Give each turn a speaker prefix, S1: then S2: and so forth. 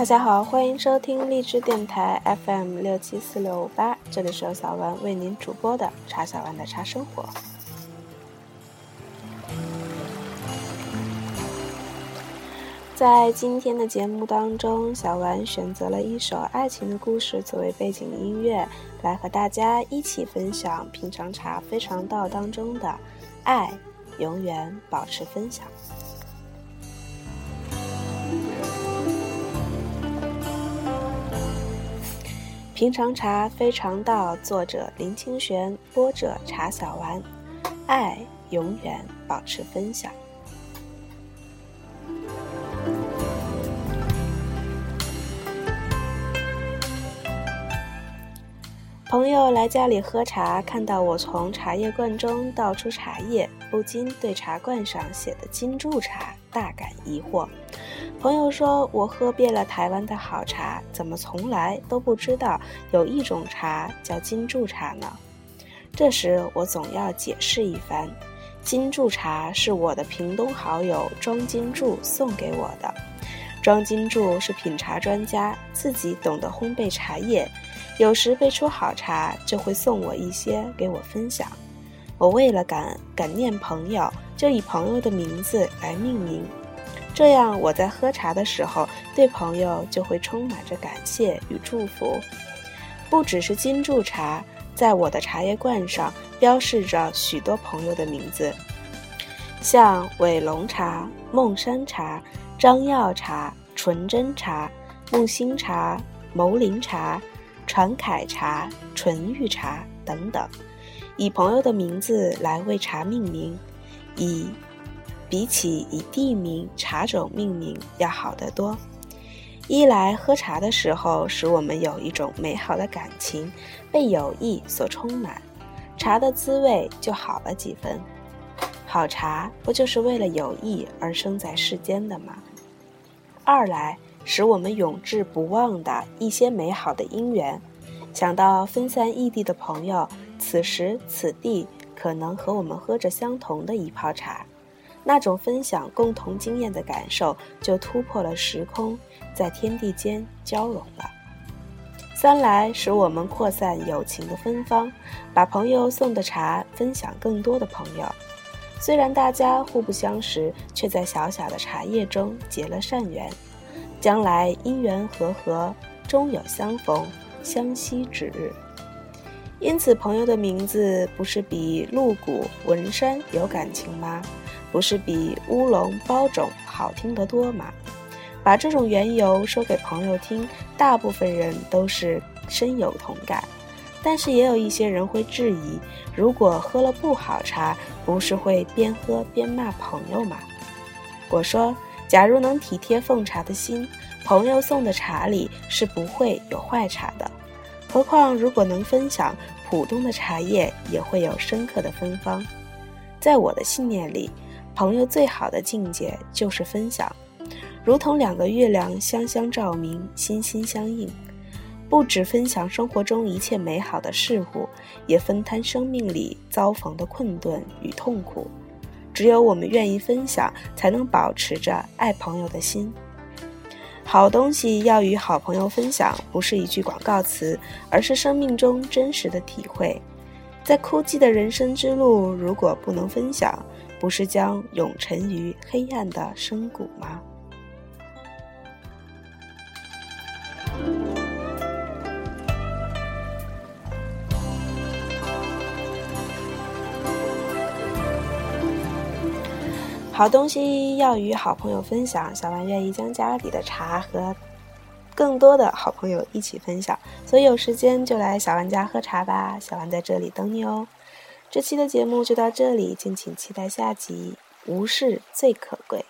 S1: 大家好，欢迎收听荔枝电台 FM 六七四六五八，这里是由小丸为您主播的茶小丸的茶生活。在今天的节目当中，小丸选择了一首爱情的故事作为背景音乐，来和大家一起分享品尝茶非常道当中的爱，永远保持分享。平常茶非常道，作者林清玄，播者茶小丸，爱永远保持分享。朋友来家里喝茶，看到我从茶叶罐中倒出茶叶，不禁对茶罐上写的“金柱茶”大感疑惑。朋友说：“我喝遍了台湾的好茶，怎么从来都不知道有一种茶叫金柱茶呢？”这时我总要解释一番：“金柱茶是我的屏东好友庄金柱送给我的。庄金柱是品茶专家，自己懂得烘焙茶叶，有时备出好茶就会送我一些给我分享。我为了感感念朋友，就以朋友的名字来命名。”这样，我在喝茶的时候，对朋友就会充满着感谢与祝福。不只是金柱茶，在我的茶叶罐上标示着许多朋友的名字，像伟龙茶、梦山茶、张耀茶、纯真茶、木星茶、牟林茶、传凯茶、纯玉茶等等，以朋友的名字来为茶命名，以。比起以地名、茶种命名要好得多。一来喝茶的时候，使我们有一种美好的感情，被友谊所充满，茶的滋味就好了几分。好茶不就是为了友谊而生在世间的吗？二来使我们永志不忘的一些美好的因缘，想到分散异地的朋友，此时此地可能和我们喝着相同的一泡茶。那种分享共同经验的感受，就突破了时空，在天地间交融了。三来使我们扩散友情的芬芳，把朋友送的茶分享更多的朋友。虽然大家互不相识，却在小小的茶叶中结了善缘，将来因缘和合，终有相逢相惜之日。因此，朋友的名字不是比鹿骨文山有感情吗？不是比乌龙包种好听得多吗？把这种缘由说给朋友听，大部分人都是深有同感。但是也有一些人会质疑：如果喝了不好茶，不是会边喝边骂朋友吗？我说：假如能体贴奉茶的心，朋友送的茶里是不会有坏茶的。何况如果能分享，普通的茶叶也会有深刻的芬芳。在我的信念里。朋友最好的境界就是分享，如同两个月亮相相照明，心心相印。不止分享生活中一切美好的事物，也分摊生命里遭逢的困顿与痛苦。只有我们愿意分享，才能保持着爱朋友的心。好东西要与好朋友分享，不是一句广告词，而是生命中真实的体会。在枯寂的人生之路，如果不能分享，不是将永沉于黑暗的深谷吗？好东西要与好朋友分享，小丸愿意将家里的茶和更多的好朋友一起分享，所以有时间就来小丸家喝茶吧，小丸在这里等你哦。这期的节目就到这里，敬请期待下集。无事最可贵。